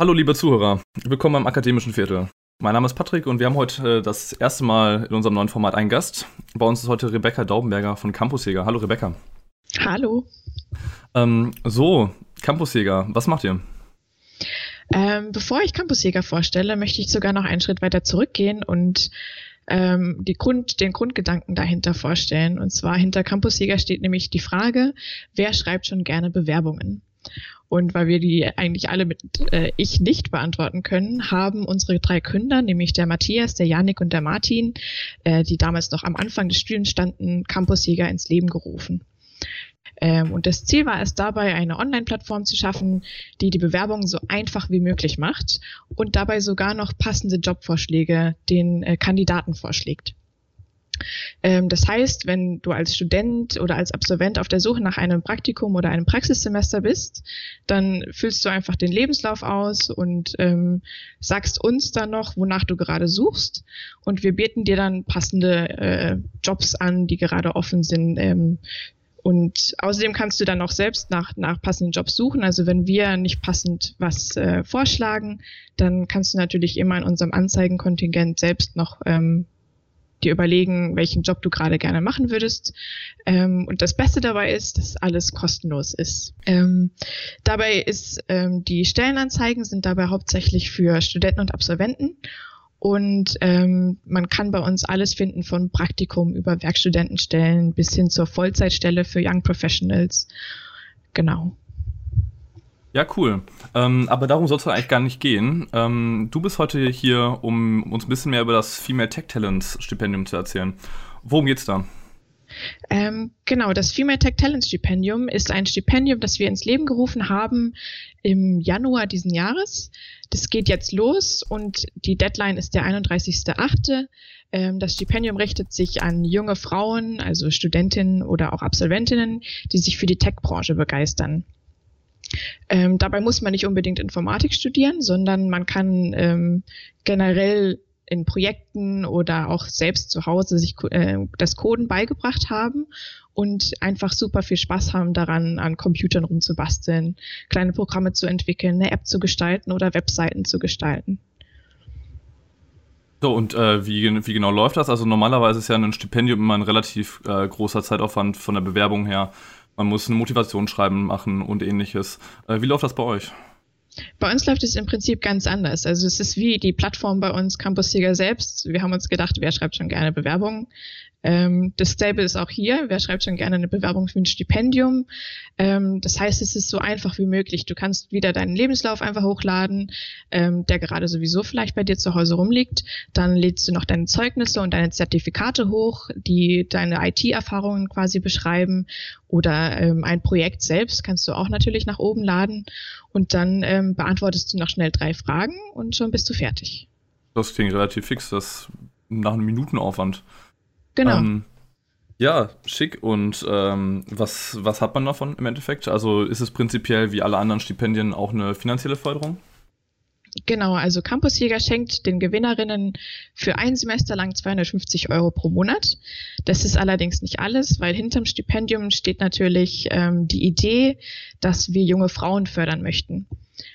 Hallo liebe Zuhörer, willkommen beim Akademischen Viertel. Mein Name ist Patrick und wir haben heute äh, das erste Mal in unserem neuen Format einen Gast. Bei uns ist heute Rebecca Daubenberger von Campusjäger. Hallo Rebecca. Hallo. Ähm, so, Campusjäger, was macht ihr? Ähm, bevor ich Campusjäger vorstelle, möchte ich sogar noch einen Schritt weiter zurückgehen und ähm, Grund, den Grundgedanken dahinter vorstellen. Und zwar hinter Campusjäger steht nämlich die Frage, wer schreibt schon gerne Bewerbungen? Und weil wir die eigentlich alle mit äh, ich nicht beantworten können, haben unsere drei Gründer, nämlich der Matthias, der Janik und der Martin, äh, die damals noch am Anfang des Studiums standen, Campusjäger ins Leben gerufen. Ähm, und das Ziel war es dabei, eine Online-Plattform zu schaffen, die die Bewerbung so einfach wie möglich macht und dabei sogar noch passende Jobvorschläge den äh, Kandidaten vorschlägt. Ähm, das heißt, wenn du als Student oder als Absolvent auf der Suche nach einem Praktikum oder einem Praxissemester bist, dann füllst du einfach den Lebenslauf aus und ähm, sagst uns dann noch, wonach du gerade suchst. Und wir bieten dir dann passende äh, Jobs an, die gerade offen sind. Ähm, und außerdem kannst du dann auch selbst nach, nach passenden Jobs suchen. Also wenn wir nicht passend was äh, vorschlagen, dann kannst du natürlich immer in unserem Anzeigenkontingent selbst noch ähm, dir überlegen, welchen Job du gerade gerne machen würdest. Ähm, und das Beste dabei ist, dass alles kostenlos ist. Ähm, dabei ist ähm, die Stellenanzeigen sind dabei hauptsächlich für Studenten und Absolventen. Und ähm, man kann bei uns alles finden von Praktikum über Werkstudentenstellen bis hin zur Vollzeitstelle für Young Professionals. Genau. Ja, cool. Ähm, aber darum soll es eigentlich gar nicht gehen. Ähm, du bist heute hier, um uns ein bisschen mehr über das Female Tech Talents Stipendium zu erzählen. Worum geht's da? Ähm, genau, das Female Tech Talents Stipendium ist ein Stipendium, das wir ins Leben gerufen haben im Januar diesen Jahres. Das geht jetzt los und die Deadline ist der 31.8. Ähm, das Stipendium richtet sich an junge Frauen, also Studentinnen oder auch Absolventinnen, die sich für die Tech-Branche begeistern. Ähm, dabei muss man nicht unbedingt Informatik studieren, sondern man kann ähm, generell in Projekten oder auch selbst zu Hause sich äh, das Coden beigebracht haben und einfach super viel Spaß haben daran, an Computern rumzubasteln, kleine Programme zu entwickeln, eine App zu gestalten oder Webseiten zu gestalten. So, und äh, wie, wie genau läuft das? Also normalerweise ist ja ein Stipendium immer ein relativ äh, großer Zeitaufwand von der Bewerbung her. Man muss ein Motivationsschreiben machen und ähnliches. Äh, wie läuft das bei euch? Bei uns läuft es im Prinzip ganz anders. Also es ist wie die Plattform bei uns Campus Sieger selbst. Wir haben uns gedacht, wer schreibt schon gerne Bewerbungen? Ähm, Stable ist auch hier. Wer schreibt schon gerne eine Bewerbung für ein Stipendium? Ähm, das heißt, es ist so einfach wie möglich. Du kannst wieder deinen Lebenslauf einfach hochladen, ähm, der gerade sowieso vielleicht bei dir zu Hause rumliegt. Dann lädst du noch deine Zeugnisse und deine Zertifikate hoch, die deine IT-Erfahrungen quasi beschreiben. Oder ähm, ein Projekt selbst kannst du auch natürlich nach oben laden. Und dann ähm, beantwortest du noch schnell drei Fragen und schon bist du fertig. Das klingt relativ fix. Das nach einem Minutenaufwand. Genau. Ähm, ja, schick. Und ähm, was, was hat man davon im Endeffekt? Also ist es prinzipiell wie alle anderen Stipendien auch eine finanzielle Förderung? Genau, also Campusjäger schenkt den Gewinnerinnen für ein Semester lang 250 Euro pro Monat. Das ist allerdings nicht alles, weil hinterm Stipendium steht natürlich ähm, die Idee, dass wir junge Frauen fördern möchten.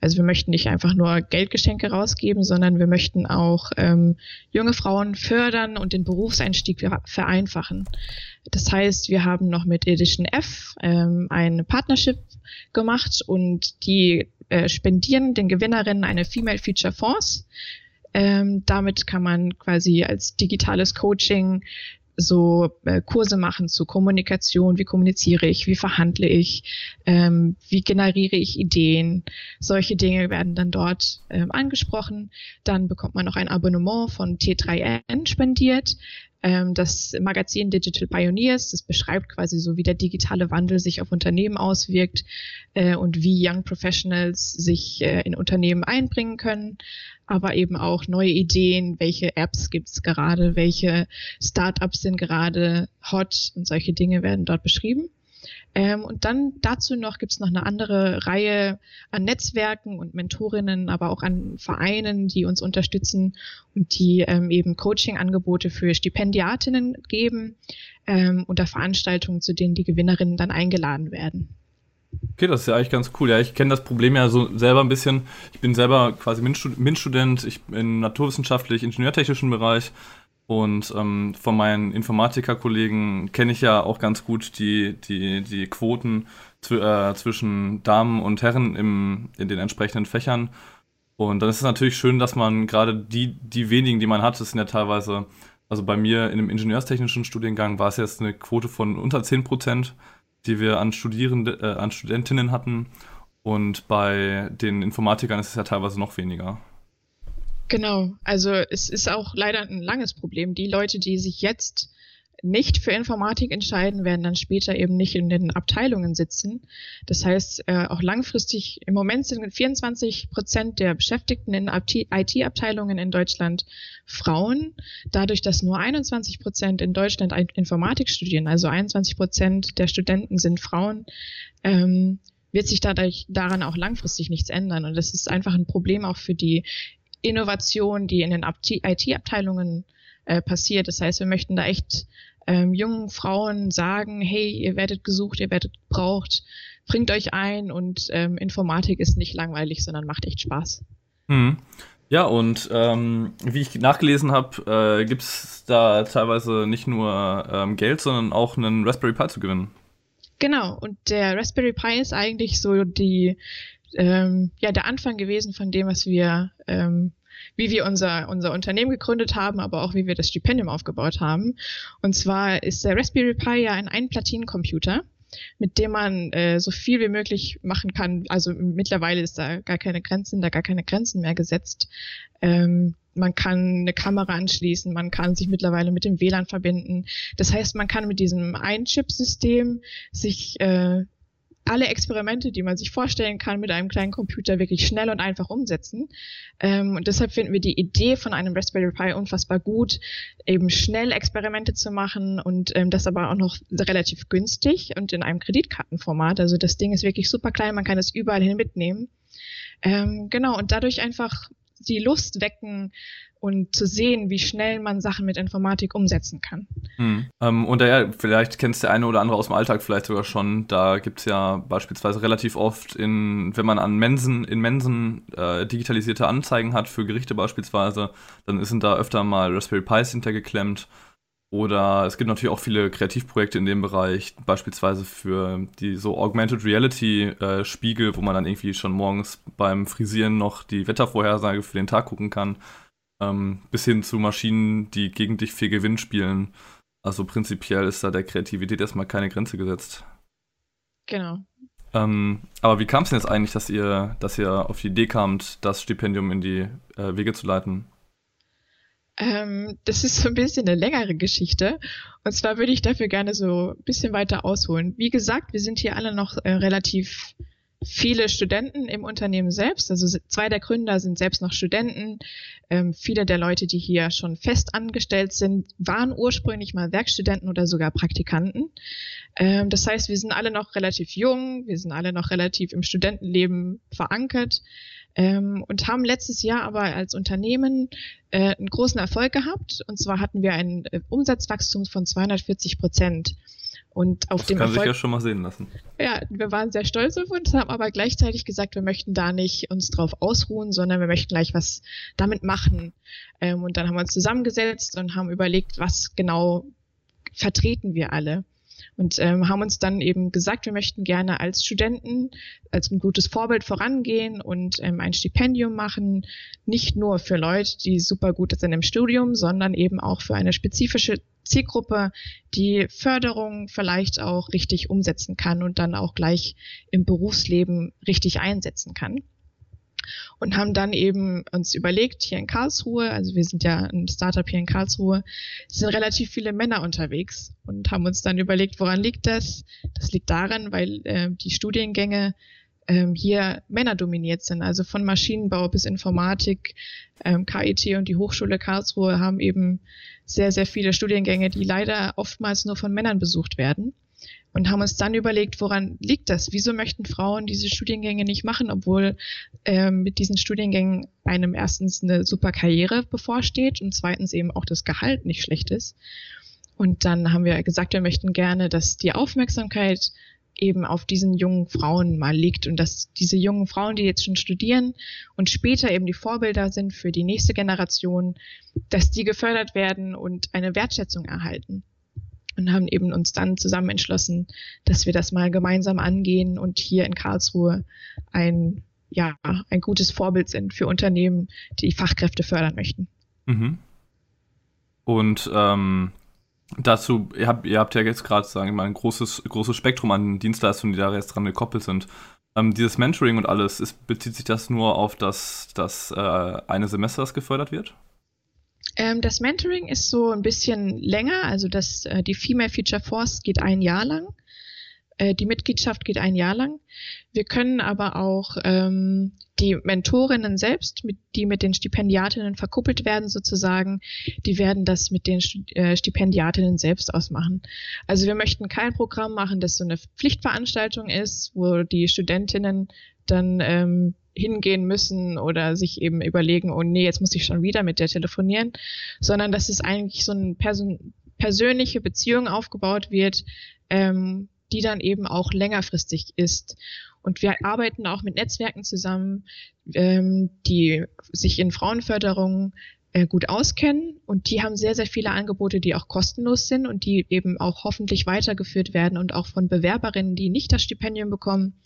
Also wir möchten nicht einfach nur Geldgeschenke rausgeben, sondern wir möchten auch ähm, junge Frauen fördern und den Berufseinstieg vereinfachen. Das heißt, wir haben noch mit Edition F ähm, eine Partnership gemacht und die äh, spendieren den Gewinnerinnen eine Female Feature Force. Ähm, damit kann man quasi als digitales Coaching so äh, Kurse machen zu Kommunikation, wie kommuniziere ich, wie verhandle ich, ähm, wie generiere ich Ideen. Solche Dinge werden dann dort ähm, angesprochen. Dann bekommt man noch ein Abonnement von T3N spendiert. Ähm, das Magazin Digital Pioneers, das beschreibt quasi so, wie der digitale Wandel sich auf Unternehmen auswirkt äh, und wie Young Professionals sich äh, in Unternehmen einbringen können aber eben auch neue Ideen, welche Apps gibt es gerade, welche Startups sind gerade hot und solche Dinge werden dort beschrieben. Ähm, und dann dazu noch gibt es noch eine andere Reihe an Netzwerken und Mentorinnen, aber auch an Vereinen, die uns unterstützen und die ähm, eben Coaching-Angebote für Stipendiatinnen geben ähm, unter Veranstaltungen, zu denen die Gewinnerinnen dann eingeladen werden. Okay, das ist ja eigentlich ganz cool. Ja, ich kenne das Problem ja so selber ein bisschen. Ich bin selber quasi MINT-Student, ich bin naturwissenschaftlich ingenieurtechnischen Bereich und ähm, von meinen Informatikerkollegen kenne ich ja auch ganz gut die, die, die Quoten zw äh, zwischen Damen und Herren im, in den entsprechenden Fächern. Und dann ist es natürlich schön, dass man gerade die, die wenigen, die man hat, das sind ja teilweise, also bei mir in einem ingenieurstechnischen Studiengang war es jetzt eine Quote von unter 10 Prozent, die wir an Studierende, äh, an Studentinnen hatten. Und bei den Informatikern ist es ja teilweise noch weniger. Genau, also es ist auch leider ein langes Problem. Die Leute, die sich jetzt nicht für Informatik entscheiden, werden dann später eben nicht in den Abteilungen sitzen. Das heißt, äh, auch langfristig, im Moment sind 24 Prozent der Beschäftigten in IT-Abteilungen in Deutschland Frauen. Dadurch, dass nur 21 Prozent in Deutschland Informatik studieren, also 21 Prozent der Studenten sind Frauen, ähm, wird sich dadurch daran auch langfristig nichts ändern. Und das ist einfach ein Problem auch für die Innovation, die in den IT-Abteilungen äh, passiert. Das heißt, wir möchten da echt ähm, jungen Frauen sagen, hey, ihr werdet gesucht, ihr werdet gebraucht, bringt euch ein und ähm, Informatik ist nicht langweilig, sondern macht echt Spaß. Mhm. Ja, und ähm, wie ich nachgelesen habe, äh, gibt es da teilweise nicht nur ähm, Geld, sondern auch einen Raspberry Pi zu gewinnen. Genau, und der Raspberry Pi ist eigentlich so die ähm, ja der Anfang gewesen von dem, was wir, ähm, wie wir unser unser Unternehmen gegründet haben, aber auch wie wir das Stipendium aufgebaut haben. Und zwar ist der Raspberry Pi ja ein Einplatinencomputer mit dem man äh, so viel wie möglich machen kann. Also mittlerweile ist da gar keine Grenzen, da gar keine Grenzen mehr gesetzt. Ähm, man kann eine Kamera anschließen, man kann sich mittlerweile mit dem WLAN verbinden. Das heißt, man kann mit diesem Ein-Chip-System sich äh, alle Experimente, die man sich vorstellen kann, mit einem kleinen Computer wirklich schnell und einfach umsetzen. Ähm, und deshalb finden wir die Idee von einem Raspberry Pi unfassbar gut, eben schnell Experimente zu machen und ähm, das aber auch noch relativ günstig und in einem Kreditkartenformat. Also das Ding ist wirklich super klein, man kann es überall hin mitnehmen. Ähm, genau, und dadurch einfach die Lust wecken, und zu sehen, wie schnell man Sachen mit Informatik umsetzen kann. Hm. Ähm, und ja, vielleicht kennst der eine oder andere aus dem Alltag vielleicht sogar schon. Da gibt es ja beispielsweise relativ oft, in, wenn man an Mensen, in Mensen äh, digitalisierte Anzeigen hat für Gerichte beispielsweise, dann sind da öfter mal Raspberry Pis hintergeklemmt. Oder es gibt natürlich auch viele Kreativprojekte in dem Bereich, beispielsweise für die so Augmented Reality äh, Spiegel, wo man dann irgendwie schon morgens beim Frisieren noch die Wettervorhersage für den Tag gucken kann ähm, bis hin zu Maschinen, die gegen dich für Gewinn spielen. Also prinzipiell ist da der Kreativität erstmal keine Grenze gesetzt. Genau. Ähm, aber wie kam es denn jetzt eigentlich, dass ihr, dass ihr auf die Idee kamt, das Stipendium in die äh, Wege zu leiten? Ähm, das ist so ein bisschen eine längere Geschichte. Und zwar würde ich dafür gerne so ein bisschen weiter ausholen. Wie gesagt, wir sind hier alle noch äh, relativ viele Studenten im Unternehmen selbst. Also zwei der Gründer sind selbst noch Studenten. Ähm, viele der Leute, die hier schon fest angestellt sind, waren ursprünglich mal Werkstudenten oder sogar Praktikanten. Ähm, das heißt, wir sind alle noch relativ jung, wir sind alle noch relativ im Studentenleben verankert ähm, und haben letztes Jahr aber als Unternehmen äh, einen großen Erfolg gehabt. Und zwar hatten wir ein äh, Umsatzwachstum von 240 Prozent. Und auf das dem kann Erfolg, sich ja schon mal sehen lassen. Ja, wir waren sehr stolz auf uns, haben aber gleichzeitig gesagt, wir möchten da nicht uns drauf ausruhen, sondern wir möchten gleich was damit machen. Ähm, und dann haben wir uns zusammengesetzt und haben überlegt, was genau vertreten wir alle. Und ähm, haben uns dann eben gesagt, wir möchten gerne als Studenten als ein gutes Vorbild vorangehen und ähm, ein Stipendium machen, nicht nur für Leute, die super gut sind im Studium, sondern eben auch für eine spezifische Zielgruppe, die Förderung vielleicht auch richtig umsetzen kann und dann auch gleich im Berufsleben richtig einsetzen kann. Und haben dann eben uns überlegt, hier in Karlsruhe, also wir sind ja ein Startup hier in Karlsruhe, sind relativ viele Männer unterwegs und haben uns dann überlegt, woran liegt das? Das liegt daran, weil äh, die Studiengänge ähm, hier Männer dominiert sind. Also von Maschinenbau bis Informatik, ähm, KIT und die Hochschule Karlsruhe haben eben sehr, sehr viele Studiengänge, die leider oftmals nur von Männern besucht werden. Und haben uns dann überlegt, woran liegt das? Wieso möchten Frauen diese Studiengänge nicht machen, obwohl ähm, mit diesen Studiengängen einem erstens eine super Karriere bevorsteht und zweitens eben auch das Gehalt nicht schlecht ist. Und dann haben wir gesagt, wir möchten gerne, dass die Aufmerksamkeit eben auf diesen jungen Frauen mal liegt und dass diese jungen Frauen, die jetzt schon studieren und später eben die Vorbilder sind für die nächste Generation, dass die gefördert werden und eine Wertschätzung erhalten. Und haben eben uns dann zusammen entschlossen, dass wir das mal gemeinsam angehen und hier in Karlsruhe ein, ja, ein gutes Vorbild sind für Unternehmen, die Fachkräfte fördern möchten. Mhm. Und ähm, dazu, ihr habt, ihr habt ja jetzt gerade, sagen wir mal, ein großes, großes Spektrum an Dienstleistungen, die da jetzt dran gekoppelt sind. Ähm, dieses Mentoring und alles, ist, bezieht sich das nur auf das, das äh, eine Semester, das gefördert wird? Ähm, das Mentoring ist so ein bisschen länger, also das, äh, die Female Future Force geht ein Jahr lang. Äh, die Mitgliedschaft geht ein Jahr lang. Wir können aber auch ähm, die Mentorinnen selbst, mit, die mit den Stipendiatinnen verkuppelt werden sozusagen, die werden das mit den äh, Stipendiatinnen selbst ausmachen. Also wir möchten kein Programm machen, das so eine Pflichtveranstaltung ist, wo die Studentinnen dann ähm, hingehen müssen oder sich eben überlegen, oh nee, jetzt muss ich schon wieder mit der telefonieren, sondern dass es eigentlich so eine persönliche Beziehung aufgebaut wird, ähm, die dann eben auch längerfristig ist. Und wir arbeiten auch mit Netzwerken zusammen, ähm, die sich in Frauenförderung äh, gut auskennen und die haben sehr, sehr viele Angebote, die auch kostenlos sind und die eben auch hoffentlich weitergeführt werden und auch von Bewerberinnen, die nicht das Stipendium bekommen,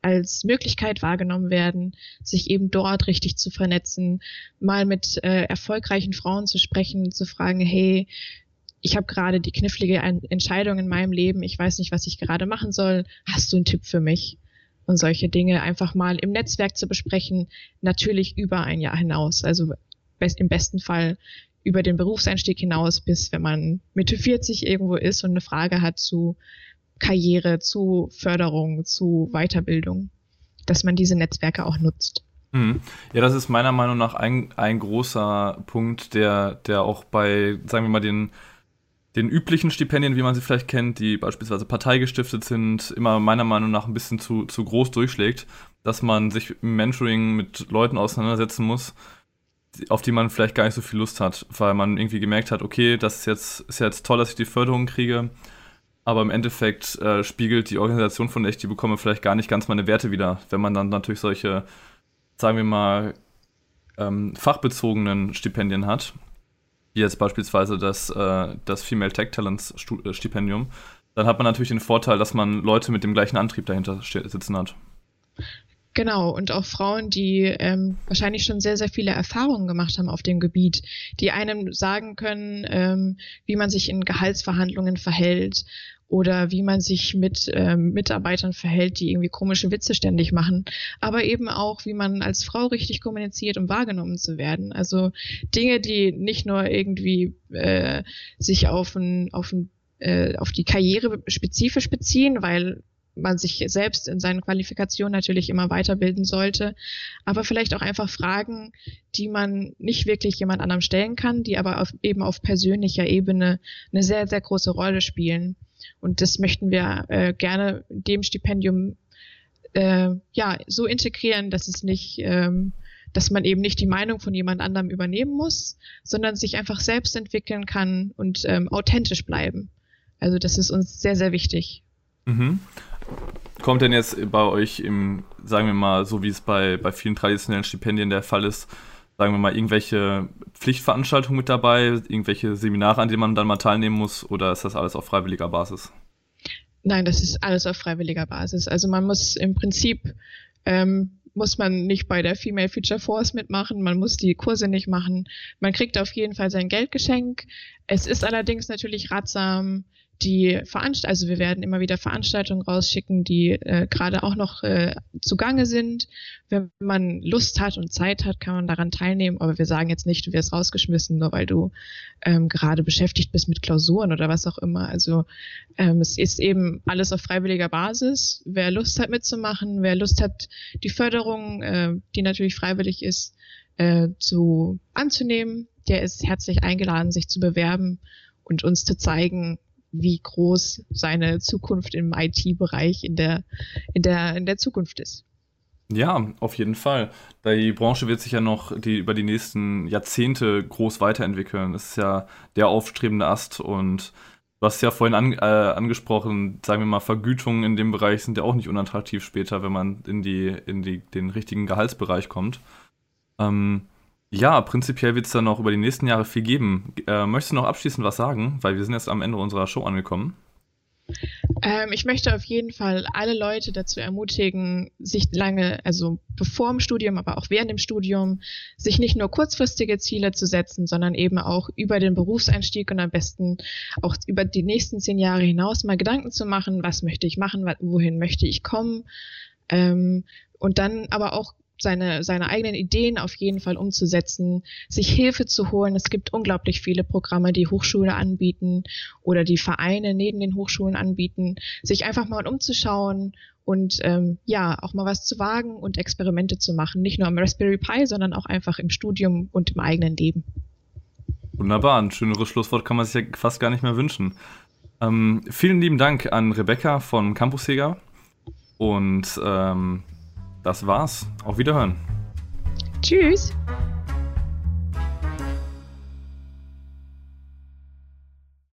als Möglichkeit wahrgenommen werden, sich eben dort richtig zu vernetzen, mal mit äh, erfolgreichen Frauen zu sprechen, zu fragen, hey, ich habe gerade die knifflige Entscheidung in meinem Leben, ich weiß nicht, was ich gerade machen soll, hast du einen Tipp für mich? Und solche Dinge einfach mal im Netzwerk zu besprechen, natürlich über ein Jahr hinaus, also im besten Fall über den Berufseinstieg hinaus, bis wenn man Mitte 40 irgendwo ist und eine Frage hat zu Karriere, zu Förderung, zu Weiterbildung, dass man diese Netzwerke auch nutzt. Mhm. Ja, das ist meiner Meinung nach ein, ein großer Punkt, der, der auch bei, sagen wir mal, den den üblichen Stipendien, wie man sie vielleicht kennt, die beispielsweise parteigestiftet sind, immer meiner Meinung nach ein bisschen zu, zu groß durchschlägt, dass man sich im Mentoring mit Leuten auseinandersetzen muss, auf die man vielleicht gar nicht so viel Lust hat, weil man irgendwie gemerkt hat, okay, das ist jetzt, ist jetzt toll, dass ich die Förderung kriege, aber im Endeffekt äh, spiegelt die Organisation, von der ich die bekomme, vielleicht gar nicht ganz meine Werte wieder, wenn man dann natürlich solche, sagen wir mal, ähm, fachbezogenen Stipendien hat wie jetzt beispielsweise das, äh, das Female Tech Talents äh, Stipendium, dann hat man natürlich den Vorteil, dass man Leute mit dem gleichen Antrieb dahinter sitzen hat. Genau, und auch Frauen, die ähm, wahrscheinlich schon sehr, sehr viele Erfahrungen gemacht haben auf dem Gebiet, die einem sagen können, ähm, wie man sich in Gehaltsverhandlungen verhält oder wie man sich mit ähm, Mitarbeitern verhält, die irgendwie komische Witze ständig machen, aber eben auch, wie man als Frau richtig kommuniziert, um wahrgenommen zu werden. Also Dinge, die nicht nur irgendwie äh, sich auf, ein, auf, ein, äh, auf die Karriere spezifisch beziehen, weil man sich selbst in seinen Qualifikationen natürlich immer weiterbilden sollte, aber vielleicht auch einfach Fragen, die man nicht wirklich jemand anderem stellen kann, die aber auf, eben auf persönlicher Ebene eine sehr, sehr große Rolle spielen. Und das möchten wir äh, gerne dem Stipendium äh, ja so integrieren, dass es nicht, ähm, dass man eben nicht die Meinung von jemand anderem übernehmen muss, sondern sich einfach selbst entwickeln kann und ähm, authentisch bleiben. Also das ist uns sehr, sehr wichtig. Mhm. Kommt denn jetzt bei euch im, sagen wir mal, so wie es bei, bei vielen traditionellen Stipendien der Fall ist, sagen wir mal, irgendwelche Pflichtveranstaltungen mit dabei, irgendwelche Seminare, an denen man dann mal teilnehmen muss, oder ist das alles auf freiwilliger Basis? Nein, das ist alles auf freiwilliger Basis. Also man muss im Prinzip ähm, muss man nicht bei der Female Future Force mitmachen, man muss die Kurse nicht machen. Man kriegt auf jeden Fall sein Geldgeschenk. Es ist allerdings natürlich ratsam, die Veranst also wir werden immer wieder Veranstaltungen rausschicken, die äh, gerade auch noch äh, zugange sind. Wenn man Lust hat und Zeit hat, kann man daran teilnehmen, aber wir sagen jetzt nicht, du wirst rausgeschmissen, nur weil du ähm, gerade beschäftigt bist mit Klausuren oder was auch immer. Also ähm, es ist eben alles auf freiwilliger Basis. Wer Lust hat mitzumachen, wer Lust hat, die Förderung, äh, die natürlich freiwillig ist, äh, zu anzunehmen, der ist herzlich eingeladen, sich zu bewerben und uns zu zeigen, wie groß seine Zukunft im IT-Bereich in der, in, der, in der Zukunft ist. Ja, auf jeden Fall. Die Branche wird sich ja noch die, über die nächsten Jahrzehnte groß weiterentwickeln. Das ist ja der aufstrebende Ast und Du hast ja vorhin an, äh, angesprochen, sagen wir mal, Vergütungen in dem Bereich sind ja auch nicht unattraktiv später, wenn man in, die, in die, den richtigen Gehaltsbereich kommt. Ähm, ja, prinzipiell wird es dann noch über die nächsten Jahre viel geben. Äh, möchtest du noch abschließend was sagen? Weil wir sind jetzt am Ende unserer Show angekommen. Ähm, ich möchte auf jeden Fall alle Leute dazu ermutigen, sich lange, also bevor dem Studium, aber auch während dem Studium, sich nicht nur kurzfristige Ziele zu setzen, sondern eben auch über den Berufseinstieg und am besten auch über die nächsten zehn Jahre hinaus mal Gedanken zu machen, was möchte ich machen, wohin möchte ich kommen. Ähm, und dann aber auch seine, seine eigenen Ideen auf jeden Fall umzusetzen, sich Hilfe zu holen. Es gibt unglaublich viele Programme, die Hochschulen anbieten oder die Vereine neben den Hochschulen anbieten, sich einfach mal umzuschauen und ähm, ja, auch mal was zu wagen und Experimente zu machen. Nicht nur am Raspberry Pi, sondern auch einfach im Studium und im eigenen Leben. Wunderbar, ein schöneres Schlusswort kann man sich ja fast gar nicht mehr wünschen. Ähm, vielen lieben Dank an Rebecca von Campus Sega und ähm, das war's. Auf Wiederhören. Tschüss.